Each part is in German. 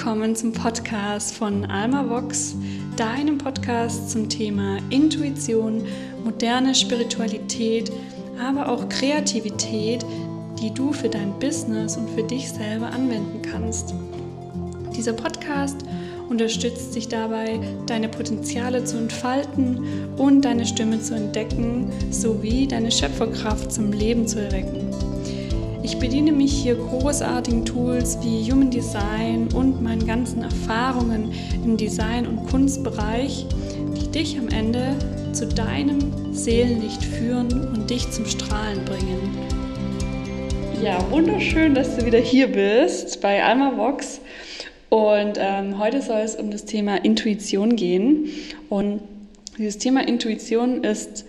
willkommen zum Podcast von Alma Vox, deinem Podcast zum Thema Intuition, moderne Spiritualität, aber auch Kreativität, die du für dein Business und für dich selber anwenden kannst. Dieser Podcast unterstützt dich dabei, deine Potenziale zu entfalten und deine Stimme zu entdecken, sowie deine Schöpferkraft zum Leben zu erwecken. Ich bediene mich hier großartigen Tools wie Human Design und meinen ganzen Erfahrungen im Design- und Kunstbereich, die dich am Ende zu deinem Seelenlicht führen und dich zum Strahlen bringen. Ja, wunderschön, dass du wieder hier bist bei Alma Vox. Und ähm, heute soll es um das Thema Intuition gehen. Und dieses Thema Intuition ist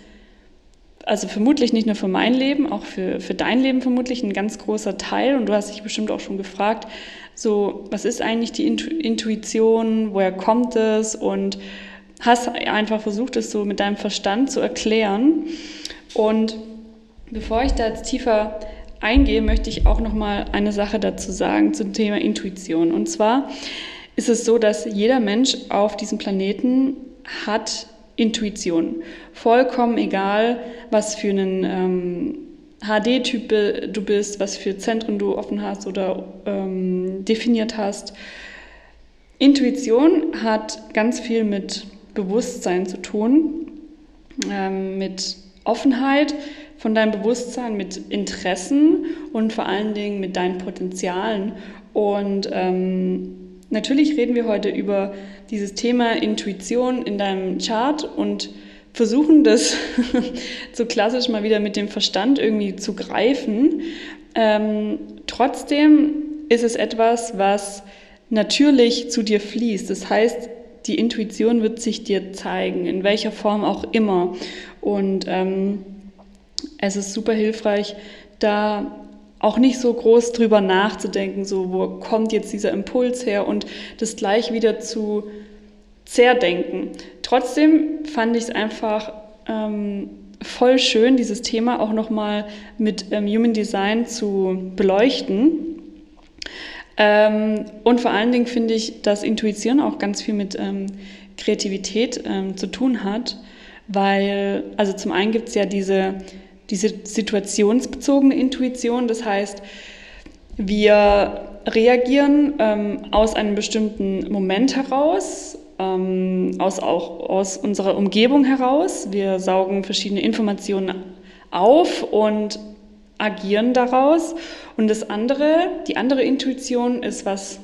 also vermutlich nicht nur für mein Leben, auch für, für dein Leben vermutlich ein ganz großer Teil. Und du hast dich bestimmt auch schon gefragt, so, was ist eigentlich die Intuition, woher kommt es? Und hast einfach versucht, es so mit deinem Verstand zu erklären. Und bevor ich da jetzt tiefer eingehe, möchte ich auch noch mal eine Sache dazu sagen zum Thema Intuition. Und zwar ist es so, dass jeder Mensch auf diesem Planeten hat Intuition. Vollkommen egal, was für einen ähm, HD-Typ du bist, was für Zentren du offen hast oder ähm, definiert hast. Intuition hat ganz viel mit Bewusstsein zu tun, ähm, mit Offenheit von deinem Bewusstsein, mit Interessen und vor allen Dingen mit deinen Potenzialen. Und ähm, natürlich reden wir heute über dieses Thema Intuition in deinem Chart und versuchen das so klassisch mal wieder mit dem Verstand irgendwie zu greifen. Ähm, trotzdem ist es etwas, was natürlich zu dir fließt. Das heißt, die Intuition wird sich dir zeigen, in welcher Form auch immer. Und ähm, es ist super hilfreich, da auch nicht so groß drüber nachzudenken, so wo kommt jetzt dieser Impuls her und das gleich wieder zu zerdenken. Trotzdem fand ich es einfach ähm, voll schön, dieses Thema auch nochmal mit ähm, Human Design zu beleuchten. Ähm, und vor allen Dingen finde ich, dass Intuition auch ganz viel mit ähm, Kreativität ähm, zu tun hat, weil, also zum einen gibt es ja diese diese situationsbezogene Intuition. Das heißt, wir reagieren ähm, aus einem bestimmten Moment heraus, ähm, aus, auch aus unserer Umgebung heraus. Wir saugen verschiedene Informationen auf und agieren daraus. Und das andere, die andere Intuition ist was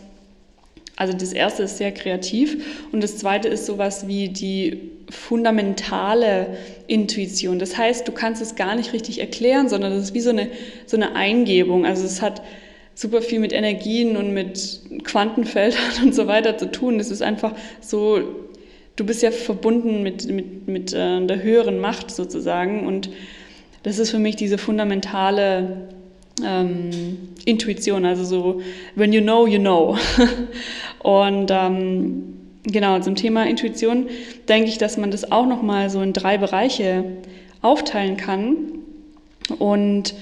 also das erste ist sehr kreativ und das zweite ist sowas wie die fundamentale Intuition. Das heißt, du kannst es gar nicht richtig erklären, sondern das ist wie so eine, so eine Eingebung. Also es hat super viel mit Energien und mit Quantenfeldern und so weiter zu tun. Es ist einfach so, du bist ja verbunden mit, mit, mit äh, der höheren Macht sozusagen und das ist für mich diese fundamentale ähm, Intuition, also so, when you know, you know. Und ähm, genau, zum Thema Intuition denke ich, dass man das auch nochmal so in drei Bereiche aufteilen kann. Und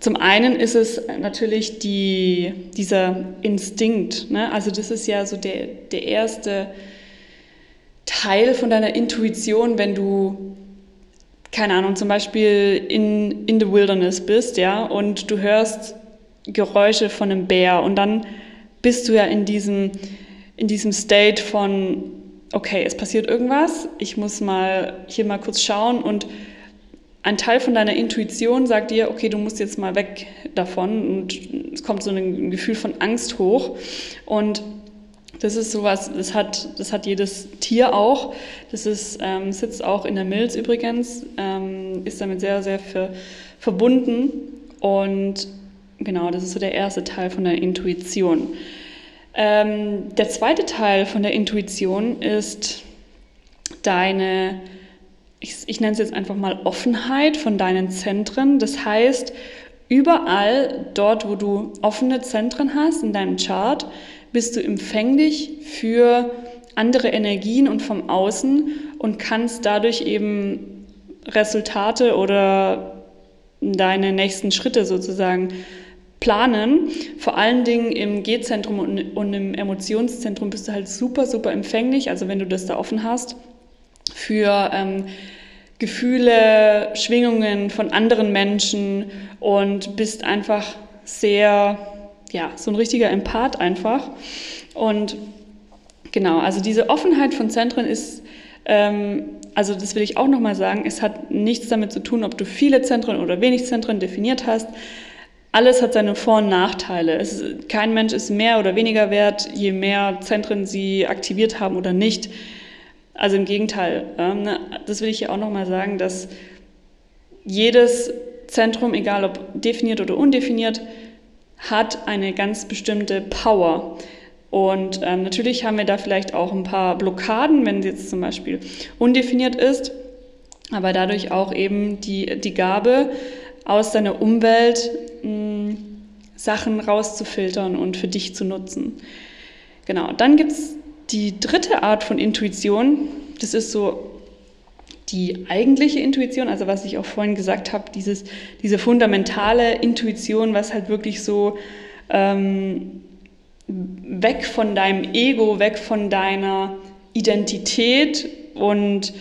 zum einen ist es natürlich die, dieser Instinkt. Ne? Also das ist ja so der, der erste Teil von deiner Intuition, wenn du keine Ahnung, zum Beispiel in, in the wilderness bist, ja, und du hörst Geräusche von einem Bär und dann bist du ja in diesem, in diesem State von, okay, es passiert irgendwas, ich muss mal hier mal kurz schauen und ein Teil von deiner Intuition sagt dir, okay, du musst jetzt mal weg davon und es kommt so ein Gefühl von Angst hoch und das ist sowas, das hat, das hat jedes Tier auch. Das ist, ähm, sitzt auch in der Milz übrigens, ähm, ist damit sehr, sehr für, verbunden. Und genau, das ist so der erste Teil von der Intuition. Ähm, der zweite Teil von der Intuition ist deine, ich, ich nenne es jetzt einfach mal Offenheit von deinen Zentren. Das heißt, überall dort, wo du offene Zentren hast in deinem Chart, bist du empfänglich für andere Energien und vom Außen und kannst dadurch eben Resultate oder deine nächsten Schritte sozusagen planen. Vor allen Dingen im G-Zentrum und, im Emotionszentrum bist du halt super, super empfänglich, also wenn du das da offen hast, für ähm, Gefühle, Schwingungen von anderen Menschen und bist einfach sehr, ja, so ein richtiger Empath einfach. Und genau, also diese Offenheit von Zentren ist, ähm, also das will ich auch nochmal sagen, es hat nichts damit zu tun, ob du viele Zentren oder wenig Zentren definiert hast. Alles hat seine Vor- und Nachteile. Ist, kein Mensch ist mehr oder weniger wert, je mehr Zentren sie aktiviert haben oder nicht. Also im Gegenteil. Ähm, ne, das will ich hier auch nochmal sagen, dass jedes Zentrum, egal ob definiert oder undefiniert, hat eine ganz bestimmte Power. Und ähm, natürlich haben wir da vielleicht auch ein paar Blockaden, wenn sie jetzt zum Beispiel undefiniert ist, aber dadurch auch eben die, die Gabe, aus deiner Umwelt Sachen rauszufiltern und für dich zu nutzen. Genau, dann gibt es die dritte Art von Intuition. Das ist so die eigentliche Intuition, also was ich auch vorhin gesagt habe, diese fundamentale Intuition, was halt wirklich so ähm, weg von deinem Ego, weg von deiner Identität und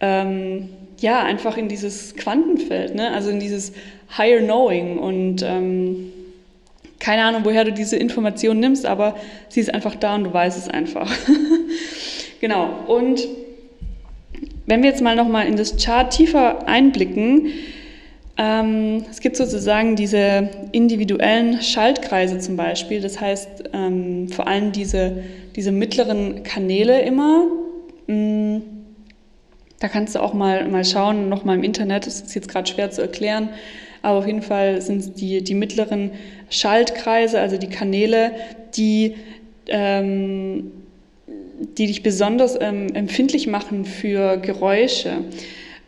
ähm, ja, einfach in dieses Quantenfeld, ne? also in dieses Higher Knowing und ähm, keine Ahnung, woher du diese Information nimmst, aber sie ist einfach da und du weißt es einfach. genau. Und wenn wir jetzt mal nochmal in das Chart tiefer einblicken, ähm, es gibt sozusagen diese individuellen Schaltkreise zum Beispiel, das heißt ähm, vor allem diese, diese mittleren Kanäle immer. Mh, mm, da kannst du auch mal, mal schauen, nochmal im Internet, das ist jetzt gerade schwer zu erklären, aber auf jeden Fall sind es die, die mittleren Schaltkreise, also die Kanäle, die, ähm, die dich besonders ähm, empfindlich machen für Geräusche.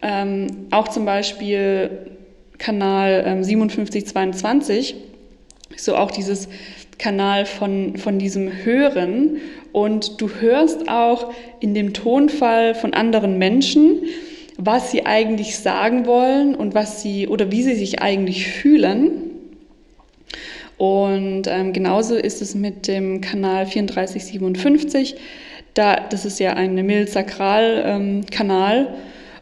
Ähm, auch zum Beispiel Kanal ähm, 5722, so auch dieses Kanal von, von diesem Hören. Und du hörst auch in dem Tonfall von anderen Menschen, was sie eigentlich sagen wollen und was sie oder wie sie sich eigentlich fühlen. Und ähm, genauso ist es mit dem Kanal 3457. Da, das ist ja ein Milz-Sakral-Kanal. Ähm,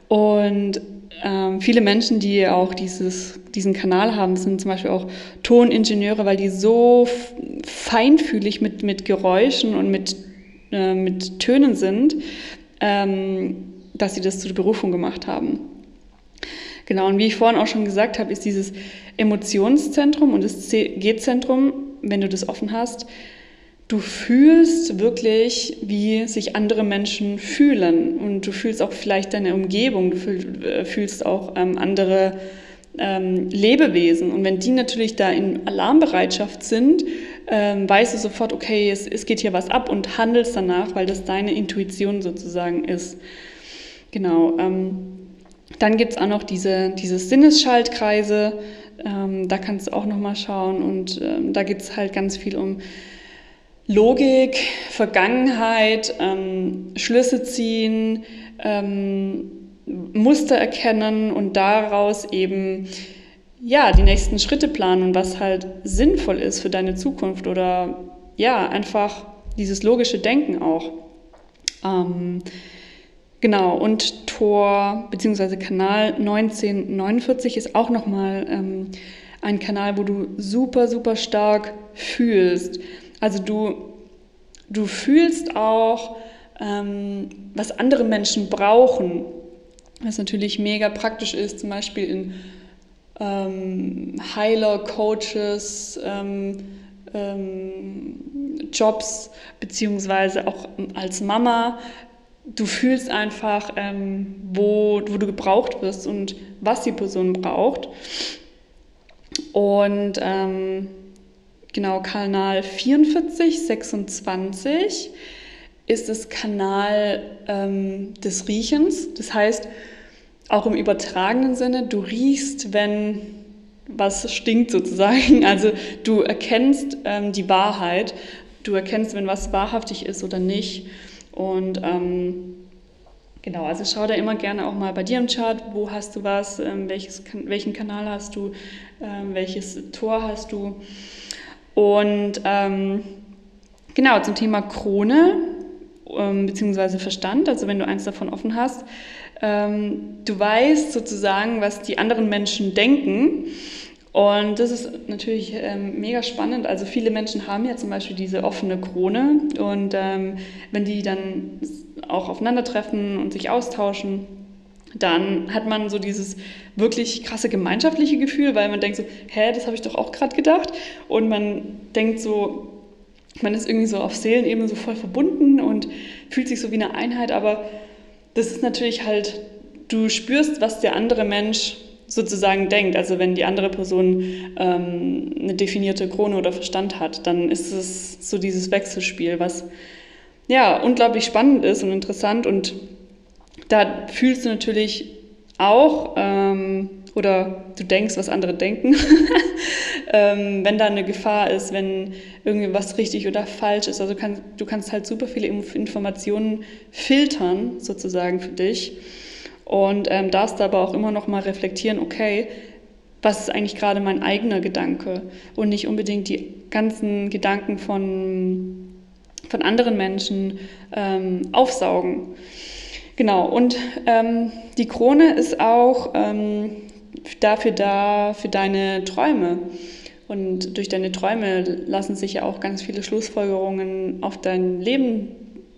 und ähm, viele Menschen, die auch dieses, diesen Kanal haben, sind zum Beispiel auch Toningenieure, weil die so feinfühlig mit, mit Geräuschen und mit, äh, mit Tönen sind, ähm, dass sie das zur Berufung gemacht haben. Genau, und wie ich vorhin auch schon gesagt habe, ist dieses Emotionszentrum und das G-Zentrum, wenn du das offen hast, du fühlst wirklich, wie sich andere Menschen fühlen und du fühlst auch vielleicht deine Umgebung, du äh, fühlst auch ähm, andere ähm, Lebewesen und wenn die natürlich da in Alarmbereitschaft sind, ähm, weißt du sofort, okay, es, es geht hier was ab und handelst danach, weil das deine Intuition sozusagen ist. Genau. Ähm, dann gibt es auch noch diese, diese Sinnesschaltkreise, ähm, da kannst du auch nochmal schauen und ähm, da geht es halt ganz viel um Logik, Vergangenheit, ähm, Schlüsse ziehen, ähm, Muster erkennen und daraus eben ja, die nächsten Schritte planen was halt sinnvoll ist für deine Zukunft oder ja, einfach dieses logische Denken auch. Ähm, genau, und Tor bzw. Kanal 1949 ist auch nochmal ähm, ein Kanal, wo du super, super stark fühlst. Also du, du fühlst auch, ähm, was andere Menschen brauchen, was natürlich mega praktisch ist, zum Beispiel in ähm, Heiler, Coaches, ähm, ähm, Jobs, beziehungsweise auch als Mama. Du fühlst einfach, ähm, wo, wo du gebraucht wirst und was die Person braucht. Und ähm, genau Kanal 44, 26 ist das Kanal ähm, des Riechens. Das heißt, auch im übertragenen Sinne, du riechst, wenn was stinkt sozusagen. Also du erkennst ähm, die Wahrheit, du erkennst, wenn was wahrhaftig ist oder nicht. Und ähm, Genau, also schau da immer gerne auch mal bei dir im Chart, wo hast du was, ähm, welches, welchen Kanal hast du, ähm, welches Tor hast du. Und ähm, genau, zum Thema Krone ähm, bzw. Verstand, also wenn du eins davon offen hast, ähm, du weißt sozusagen, was die anderen Menschen denken. Und das ist natürlich ähm, mega spannend. Also viele Menschen haben ja zum Beispiel diese offene Krone und ähm, wenn die dann auch aufeinandertreffen und sich austauschen, dann hat man so dieses wirklich krasse gemeinschaftliche Gefühl, weil man denkt so, hä, das habe ich doch auch gerade gedacht. Und man denkt so, man ist irgendwie so auf Seelenebene so voll verbunden und fühlt sich so wie eine Einheit, aber das ist natürlich halt, du spürst, was der andere Mensch sozusagen denkt. Also wenn die andere Person ähm, eine definierte Krone oder Verstand hat, dann ist es so dieses Wechselspiel, was ja unglaublich spannend ist und interessant. Und da fühlst du natürlich auch ähm, oder du denkst, was andere denken, ähm, wenn da eine Gefahr ist, wenn irgendwie was richtig oder falsch ist. Also kann, du kannst halt super viele Informationen filtern, sozusagen für dich. Und ähm, darfst aber auch immer noch mal reflektieren, okay, was ist eigentlich gerade mein eigener Gedanke und nicht unbedingt die ganzen Gedanken von, von anderen Menschen ähm, aufsaugen. Genau, und ähm, die Krone ist auch ähm, dafür da, für deine Träume. Und durch deine Träume lassen sich ja auch ganz viele Schlussfolgerungen auf dein Leben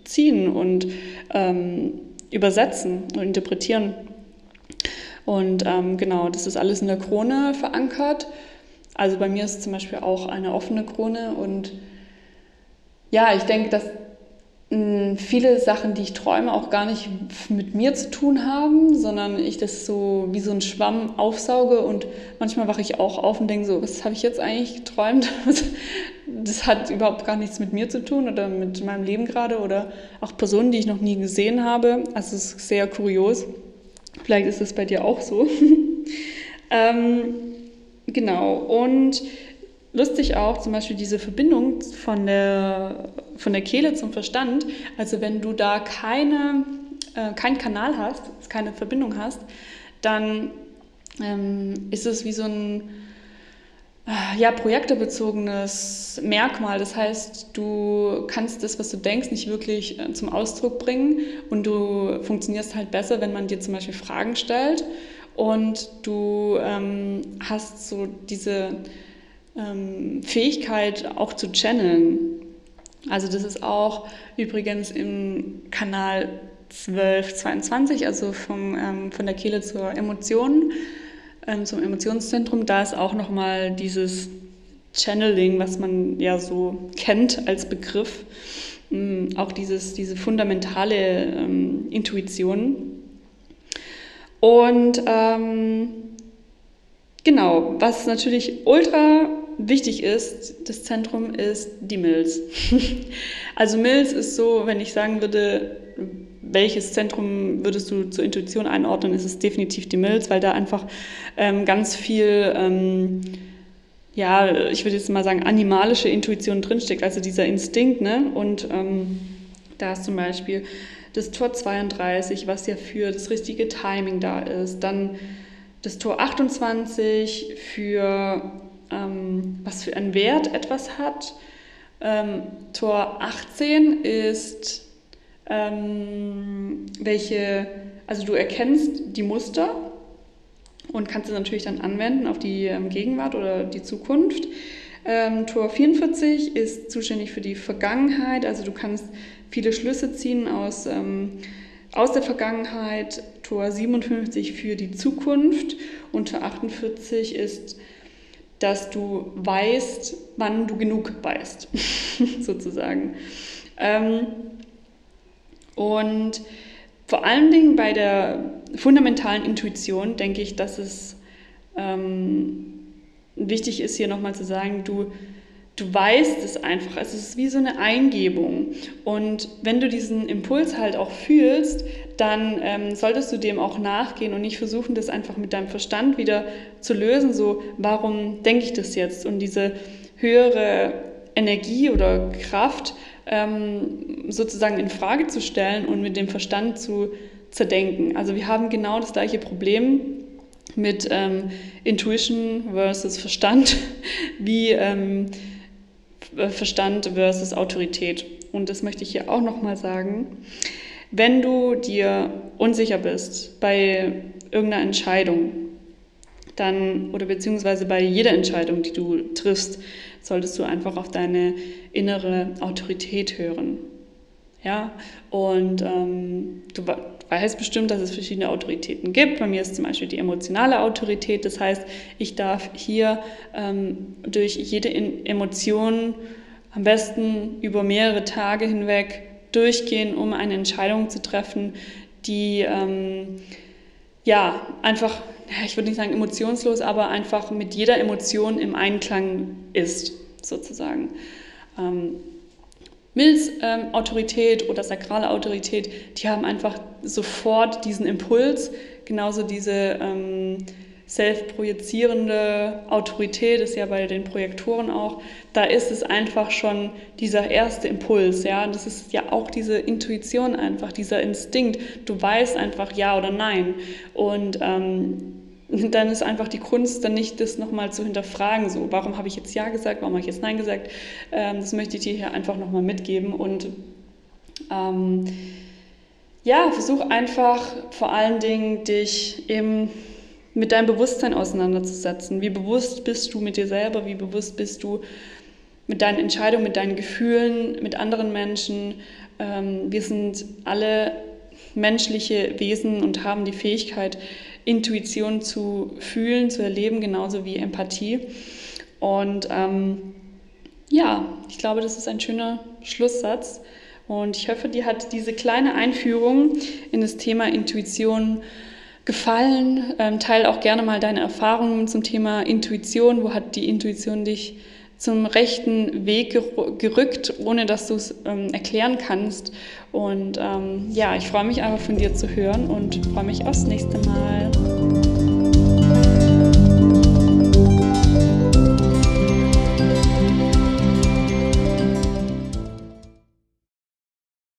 ziehen und ähm, übersetzen und interpretieren. Und ähm, genau, das ist alles in der Krone verankert. Also bei mir ist zum Beispiel auch eine offene Krone und ja, ich denke, dass mh, viele Sachen, die ich träume, auch gar nicht mit mir zu tun haben, sondern ich das so wie so ein Schwamm aufsauge und manchmal wache ich auch auf und denke so, was habe ich jetzt eigentlich geträumt? das hat überhaupt gar nichts mit mir zu tun oder mit meinem Leben gerade oder auch Personen, die ich noch nie gesehen habe. Also es ist sehr kurios. Vielleicht ist es bei dir auch so. ähm, genau. Und lustig auch zum Beispiel diese Verbindung von der, von der Kehle zum Verstand. Also wenn du da keine, äh, keinen Kanal hast, keine Verbindung hast, dann ähm, ist es wie so ein ja, projektebezogenes Merkmal. Das heißt, du kannst das, was du denkst, nicht wirklich äh, zum Ausdruck bringen und du funktionierst halt besser, wenn man dir zum Beispiel Fragen stellt und du ähm, hast so diese ähm, Fähigkeit auch zu channeln. Also das ist auch übrigens im Kanal 1222, also vom, ähm, von der Kehle zur Emotion ähm, zum Emotionszentrum, da ist auch nochmal dieses Channeling, was man ja so kennt als Begriff, ähm, auch dieses, diese fundamentale ähm, Intuition. Und ähm, genau, was natürlich ultra wichtig ist, das Zentrum ist die Milz. also Milz ist so, wenn ich sagen würde, welches Zentrum würdest du zur Intuition einordnen, ist es definitiv die Milz, weil da einfach ähm, ganz viel, ähm, ja, ich würde jetzt mal sagen, animalische Intuition drinsteckt, also dieser Instinkt. Ne? Und ähm, da ist zum Beispiel das Tor 32, was ja für das richtige Timing da ist. Dann das Tor 28 für ähm, was für einen Wert etwas hat. Ähm, Tor 18 ist ähm, welche, also du erkennst die Muster und kannst sie natürlich dann anwenden auf die ähm, Gegenwart oder die Zukunft. Ähm, Tor 44 ist zuständig für die Vergangenheit, also du kannst viele Schlüsse ziehen aus, ähm, aus der Vergangenheit. Tor 57 für die Zukunft und Tor 48 ist, dass du weißt, wann du genug weißt, sozusagen. Ähm, und vor allen Dingen bei der fundamentalen Intuition denke ich, dass es ähm, wichtig ist, hier nochmal zu sagen, du, du weißt es einfach. Es ist wie so eine Eingebung. Und wenn du diesen Impuls halt auch fühlst, dann ähm, solltest du dem auch nachgehen und nicht versuchen, das einfach mit deinem Verstand wieder zu lösen. So, warum denke ich das jetzt? Und diese höhere Energie oder Kraft ähm, sozusagen in Frage zu stellen und mit dem Verstand zu, zerdenken. Also wir haben genau das gleiche Problem mit ähm, Intuition versus Verstand, wie ähm, Verstand versus Autorität. Und das möchte ich hier auch nochmal sagen. Wenn du dir unsicher bist bei irgendeiner Entscheidung, dann oder beziehungsweise bei jeder Entscheidung, die du triffst, solltest du einfach auf deine innere Autorität hören. Ja, und ähm, du weißt bestimmt, dass es verschiedene Autoritäten gibt. Bei mir ist zum Beispiel die emotionale Autorität. Das heißt, ich darf hier ähm, durch jede Emotion am besten über mehrere Tage hinweg durchgehen, um eine Entscheidung zu treffen, die ähm, ja einfach, ich würde nicht sagen emotionslos, aber einfach mit jeder Emotion im Einklang ist, sozusagen. Ähm, Mills ähm, Autorität oder sakrale Autorität, die haben einfach sofort diesen Impuls, genauso diese ähm, selbstprojizierende Autorität ist ja bei den Projektoren auch, da ist es einfach schon dieser erste Impuls, ja, das ist ja auch diese Intuition einfach, dieser Instinkt, du weißt einfach ja oder nein. Und ähm, dann ist einfach die Kunst, dann nicht das nochmal zu hinterfragen, so, warum habe ich jetzt Ja gesagt, warum habe ich jetzt Nein gesagt, ähm, das möchte ich dir hier einfach nochmal mitgeben. Und ähm, ja, versuch einfach vor allen Dingen dich eben mit deinem Bewusstsein auseinanderzusetzen. Wie bewusst bist du mit dir selber? Wie bewusst bist du mit deinen Entscheidungen, mit deinen Gefühlen, mit anderen Menschen? Ähm, wir sind alle menschliche Wesen und haben die Fähigkeit, Intuition zu fühlen, zu erleben, genauso wie Empathie. Und ähm, ja, ich glaube, das ist ein schöner Schlusssatz. Und ich hoffe, dir hat diese kleine Einführung in das Thema Intuition gefallen. Ähm, teil auch gerne mal deine Erfahrungen zum Thema Intuition. Wo hat die Intuition dich zum rechten Weg gerückt, ohne dass du es ähm, erklären kannst? Und ähm, ja, ich freue mich einfach von dir zu hören und freue mich aufs nächste Mal.